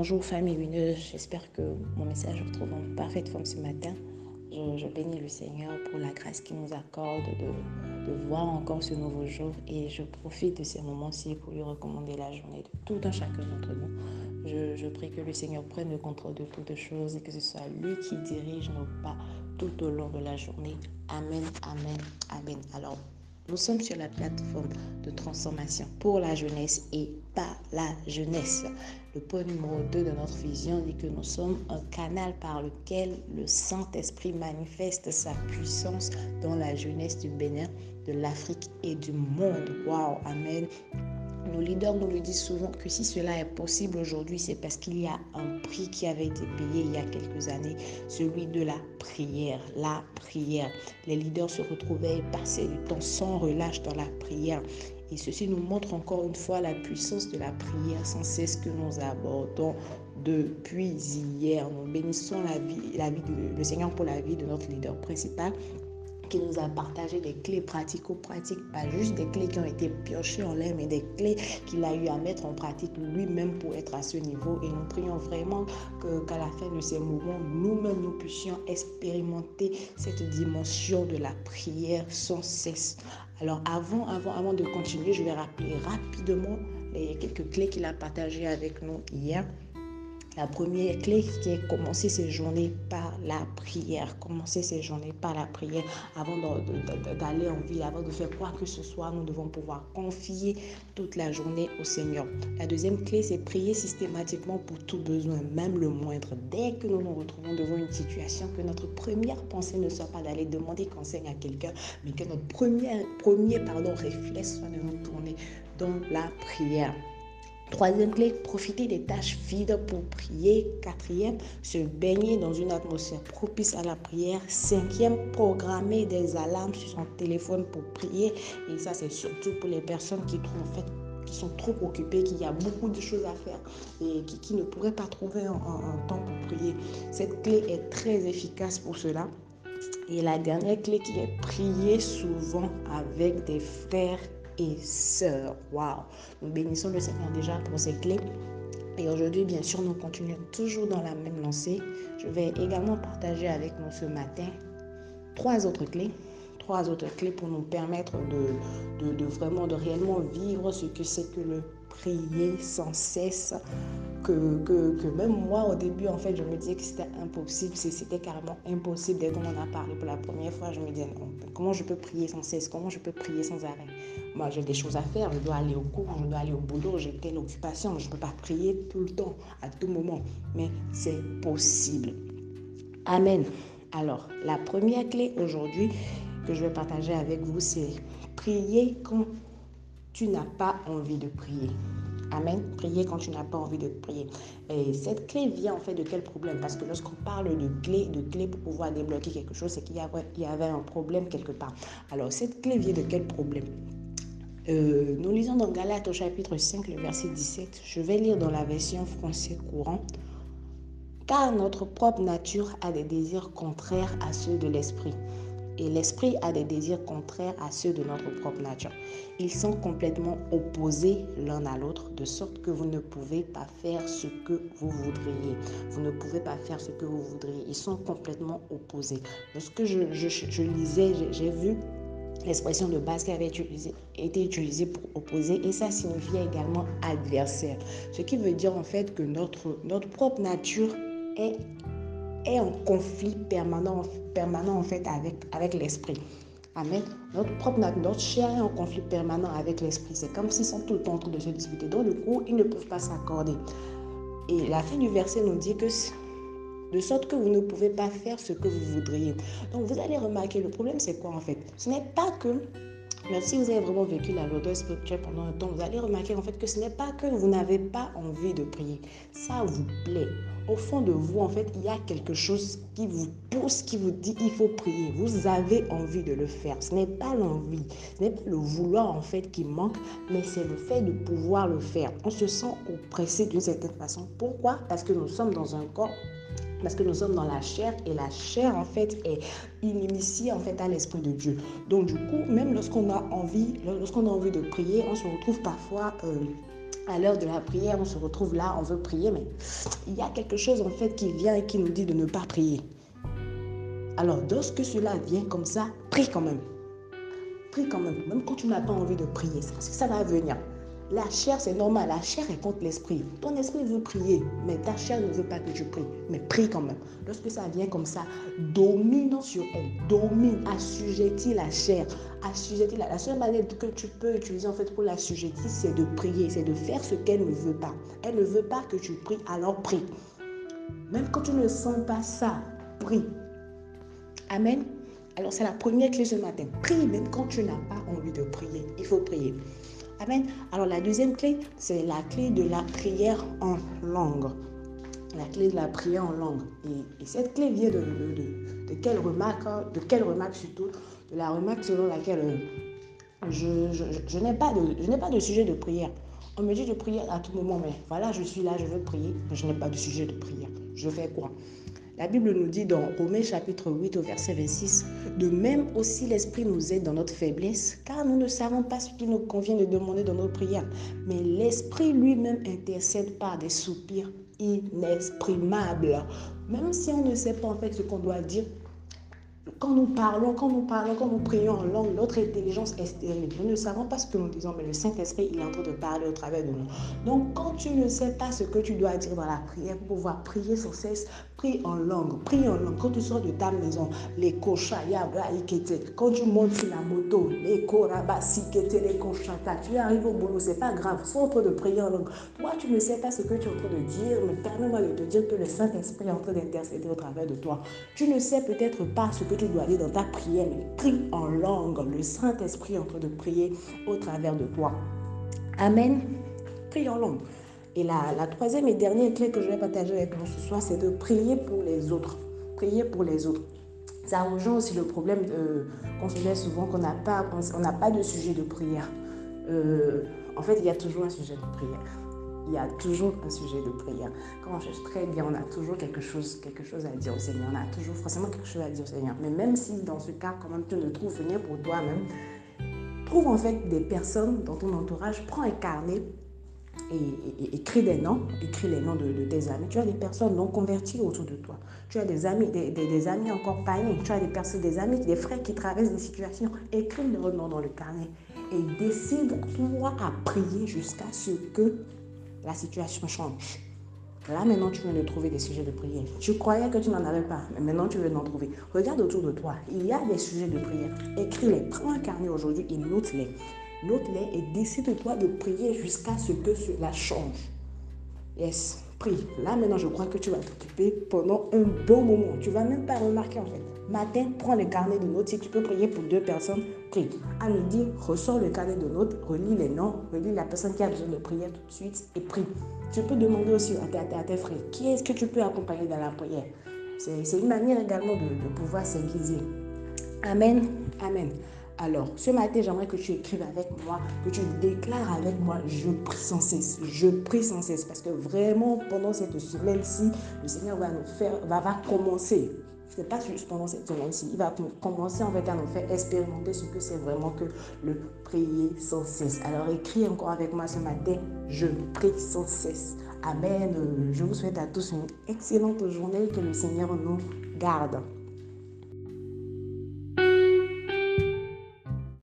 bonjour famille lumineuse, j'espère que mon message retrouve en parfaite forme ce matin. Je, bénis le Seigneur pour la grâce qu'il nous accorde de, voir encore ce nouveau jour et je profite de ces moments-ci pour lui recommander la journée de tout un chacun d'entre nous. Je, je, prie que le Seigneur prenne le contrôle de toutes choses et que ce soit lui qui dirige nos pas tout au long de la journée. Amen, amen, amen. Alors, nous sommes sur la plateforme de transformation pour la jeunesse et pas la jeunesse. Le point numéro 2 de notre vision dit que nous sommes un canal par lequel le Saint-Esprit manifeste sa puissance dans la jeunesse du Bénin, de l'Afrique et du monde. Waouh, Amen. Nos leaders nous le disent souvent que si cela est possible aujourd'hui, c'est parce qu'il y a un prix qui avait été payé il y a quelques années, celui de la prière. La prière. Les leaders se retrouvaient et passaient du temps sans relâche dans la prière. Et ceci nous montre encore une fois la puissance de la prière sans cesse que nous abordons depuis hier. Nous bénissons la vie, la vie de, le Seigneur pour la vie de notre leader principal qui nous a partagé des clés pratico-pratiques, pas juste des clés qui ont été piochées en l'air, mais des clés qu'il a eu à mettre en pratique lui-même pour être à ce niveau. Et nous prions vraiment qu'à la fin de ces moments, nous-mêmes, nous puissions expérimenter cette dimension de la prière sans cesse. Alors avant, avant, avant de continuer, je vais rappeler rapidement les quelques clés qu'il a partagées avec nous hier. La première clé qui est commencer ses journées par la prière. Commencer ses journées par la prière. Avant d'aller en ville, avant de faire quoi que ce soit, nous devons pouvoir confier toute la journée au Seigneur. La deuxième clé, c'est prier systématiquement pour tout besoin, même le moindre. Dès que nous nous retrouvons devant une situation, que notre première pensée ne soit pas d'aller demander conseil à quelqu'un, mais que notre premier, premier pardon, réflexe soit de nous tourner dans la prière. Troisième clé, profiter des tâches vides pour prier. Quatrième, se baigner dans une atmosphère propice à la prière. Cinquième, programmer des alarmes sur son téléphone pour prier. Et ça, c'est surtout pour les personnes qui trouvent en fait qui sont trop occupées, qui y a beaucoup de choses à faire et qui, ne pourraient pas trouver un, un temps pour prier. Cette clé est très efficace pour cela. Et la dernière clé qui est prier souvent avec des frères et sœurs. Waouh! Nous bénissons le Seigneur déjà pour ces clés. Et aujourd'hui, bien sûr, nous continuons toujours dans la même lancée. Je vais également partager avec nous ce matin trois autres clés. Trois autres clés pour nous permettre de, de, vraiment, de réellement vivre ce que c'est que le prier sans cesse. Que, même moi, au début, en fait, je me disais que c'était impossible. C'était carrément impossible. Dès qu'on en a parlé pour la première fois, je me disais, non, comment je peux prier sans cesse? Comment je peux prier sans arrêt? Moi, j'ai des choses à faire. Je dois aller au cours, je dois aller au boulot, j'ai telle occupation. Je ne peux pas prier tout le temps, à tout moment. Mais c'est possible. Amen. Alors, la première clé aujourd'hui que je vais partager avec vous, c'est prier quand tu n'as pas envie de prier. Amen. Prier quand tu n'as pas envie de prier. Et cette clé vient en fait de quel problème? Parce que lorsqu'on parle de clé, de clé pour pouvoir débloquer quelque chose, c'est qu'il y, avait un problème quelque part. Alors, cette clé vient de quel problème? Euh, nous lisons dans Galates au chapitre 5, le verset 17. Je vais lire dans la version français courant. Car notre propre nature a des désirs contraires à ceux de l'esprit. Et l'esprit a des désirs contraires à ceux de notre propre nature. Ils sont complètement opposés l'un à l'autre, de sorte que vous ne pouvez pas faire ce que vous voudriez. Vous ne pouvez pas faire ce que vous voudriez. Ils sont complètement opposés. Lorsque je, lisais, j'ai vu l'expression de base qui avait été utilisée pour opposer et ça signifiait également adversaire. Ce qui veut dire en fait que notre, notre propre nature est, est en conflit permanent, permanent en fait avec, avec l'esprit. Amen. Notre propre notre chair est en conflit permanent avec l'esprit. C'est comme s'ils sont tout le temps en train de se disputer. Donc du coup, ils ne peuvent pas s'accorder. Et la fin du verset nous dit que de sorte que vous ne pouvez pas faire ce que vous voudriez. Donc vous allez remarquer, le problème c'est quoi en fait? Ce n'est pas que, même si vous avez vraiment vécu la lourdeur spirituelle pendant un temps, vous allez remarquer en fait que ce n'est pas que vous n'avez pas envie de prier. Ça vous plaît. Au fond de vous, en fait, il y a quelque chose qui vous pousse, qui vous dit il faut prier. Vous avez envie de le faire. Ce n'est pas l'envie, ce n'est pas le vouloir en fait qui manque, mais c'est le fait de pouvoir le faire. On se sent oppressé d'une certaine façon. Pourquoi? Parce que nous sommes dans un corps parce que nous sommes dans la chair et la chair en fait est initiée en fait à l'esprit de Dieu. Donc du coup, même lorsqu'on a envie, lorsqu'on a envie de prier, on se retrouve parfois euh, à l'heure de la prière, on se retrouve là, on veut prier, mais il y a quelque chose en fait qui vient et qui nous dit de ne pas prier. Alors, lorsque cela vient comme ça, prie quand même. Prie quand même, même quand tu n'as pas envie de prier, parce que ça va venir. La chair, c'est normal. La chair est contre l'esprit. Ton esprit veut prier, mais ta chair ne veut pas que tu pries. Mais prie quand même. Lorsque ça vient comme ça, domine sur elle. Domine, assujettis la chair. Assujettis la. La seule manière que tu peux utiliser en fait pour l'assujettir, c'est de prier. C'est de faire ce qu'elle ne veut pas. Elle ne veut pas que tu pries, alors prie. Même quand tu ne sens pas ça, prie. Amen. Alors c'est la première clé ce matin. Prie même quand tu n'as pas envie de prier. Il faut prier. Amen. Alors la deuxième clé, c'est la clé de la prière en langue. La clé de la prière en langue. Et, cette clé vient de, quelle remarque, hein? de quelle remarque surtout De la remarque selon laquelle euh, je, n'ai pas, de, pas de sujet de prière. On me dit de prier à tout moment, mais voilà, je suis là, je veux prier, mais je n'ai pas de sujet de prière. Je fais quoi? La Bible nous dit dans Romains chapitre 8 au verset 26, de même aussi l'Esprit nous aide dans notre faiblesse, car nous ne savons pas ce qu'il nous convient de demander dans nos prières. Mais l'Esprit lui-même intercède par des soupirs inexprimables. Même si on ne sait pas en fait ce qu'on doit dire, quand nous parlons, quand nous parlons, quand nous prions en langue, notre intelligence est stérile. Nous ne savons pas ce que nous disons, mais le Saint-Esprit, il est en train de parler au travers de nous. Donc, quand tu ne sais pas ce que tu dois dire dans la prière pour pouvoir prier sans cesse, prie en langue, prie en langue. Quand tu sors de ta maison, les quand tu montes sur la moto, les tu arrives au boulot, c'est pas grave, sois en train de prier en langue. Toi, tu ne sais pas ce que tu es en train de dire, mais permets-moi de te dire que le Saint-Esprit est en train d'intercéder au travers de toi. Tu ne sais peut-être pas ce que tu dois dire dans ta prière, mais prie en langue. Le Saint-Esprit est en train de prier au travers de toi. Amen. Prie en langue. Et la, la, troisième et dernière clé que je vais partager avec vous ce soir, c'est de prier pour les autres. Prier pour les autres. Ça rejoint aussi le problème qu'on se met souvent qu'on n'a pas, on n'a pas de sujet de prière. Euh, en fait, il y a toujours un sujet de prière. Il y a toujours un sujet de prière. Quand on cherche très bien, on a toujours quelque chose, quelque chose à dire au Seigneur. On a toujours forcément quelque chose à dire au Seigneur. Mais même si dans ce cas, quand même, tu ne trouves rien pour toi-même, trouve en fait des personnes dans ton entourage, prends un carnet et, écris des noms, écris les noms de, tes amis. Tu as des personnes non converties autour de toi. Tu as des amis, des, amis encore païens. Tu as des personnes, des amis, des frères qui traversent des situations. Écris leurs noms dans le carnet et décide toi à prier jusqu'à ce que la situation change. Là, maintenant, tu viens de trouver des sujets de prière. Tu croyais que tu n'en avais pas, mais maintenant, tu veux en trouver. Regarde autour de toi. Il y a des sujets de prière. Écris-les. Prends un carnet aujourd'hui et note-les. Note-les et décide-toi de prier jusqu'à ce que cela change. Yes, prie. Là, maintenant, je crois que tu vas t'occuper pendant un bon moment. Tu vas même pas remarquer, en fait. Matin, prends le carnet de notes. Si tu peux prier pour deux personnes, prie. À midi, ressors le carnet de notes, relis les noms, relis la personne qui a besoin de prière tout de suite et prie. Tu peux demander aussi à tes, frères, qui est-ce que tu peux accompagner dans la prière? C'est une manière également de, de pouvoir s'aiguiser. Amen. Amen. Alors, ce matin, j'aimerais que tu écrives avec moi, que tu déclares avec moi, je prie sans cesse, je prie sans cesse, parce que vraiment, pendant cette semaine-ci, le Seigneur va nous faire, va, va commencer. Ce n'est pas juste pendant cette semaine-ci, il va commencer en fait à nous faire expérimenter ce que c'est vraiment que le prier sans cesse. Alors, écris encore avec moi ce matin, je prie sans cesse. Amen. Je vous souhaite à tous une excellente journée, que le Seigneur nous garde.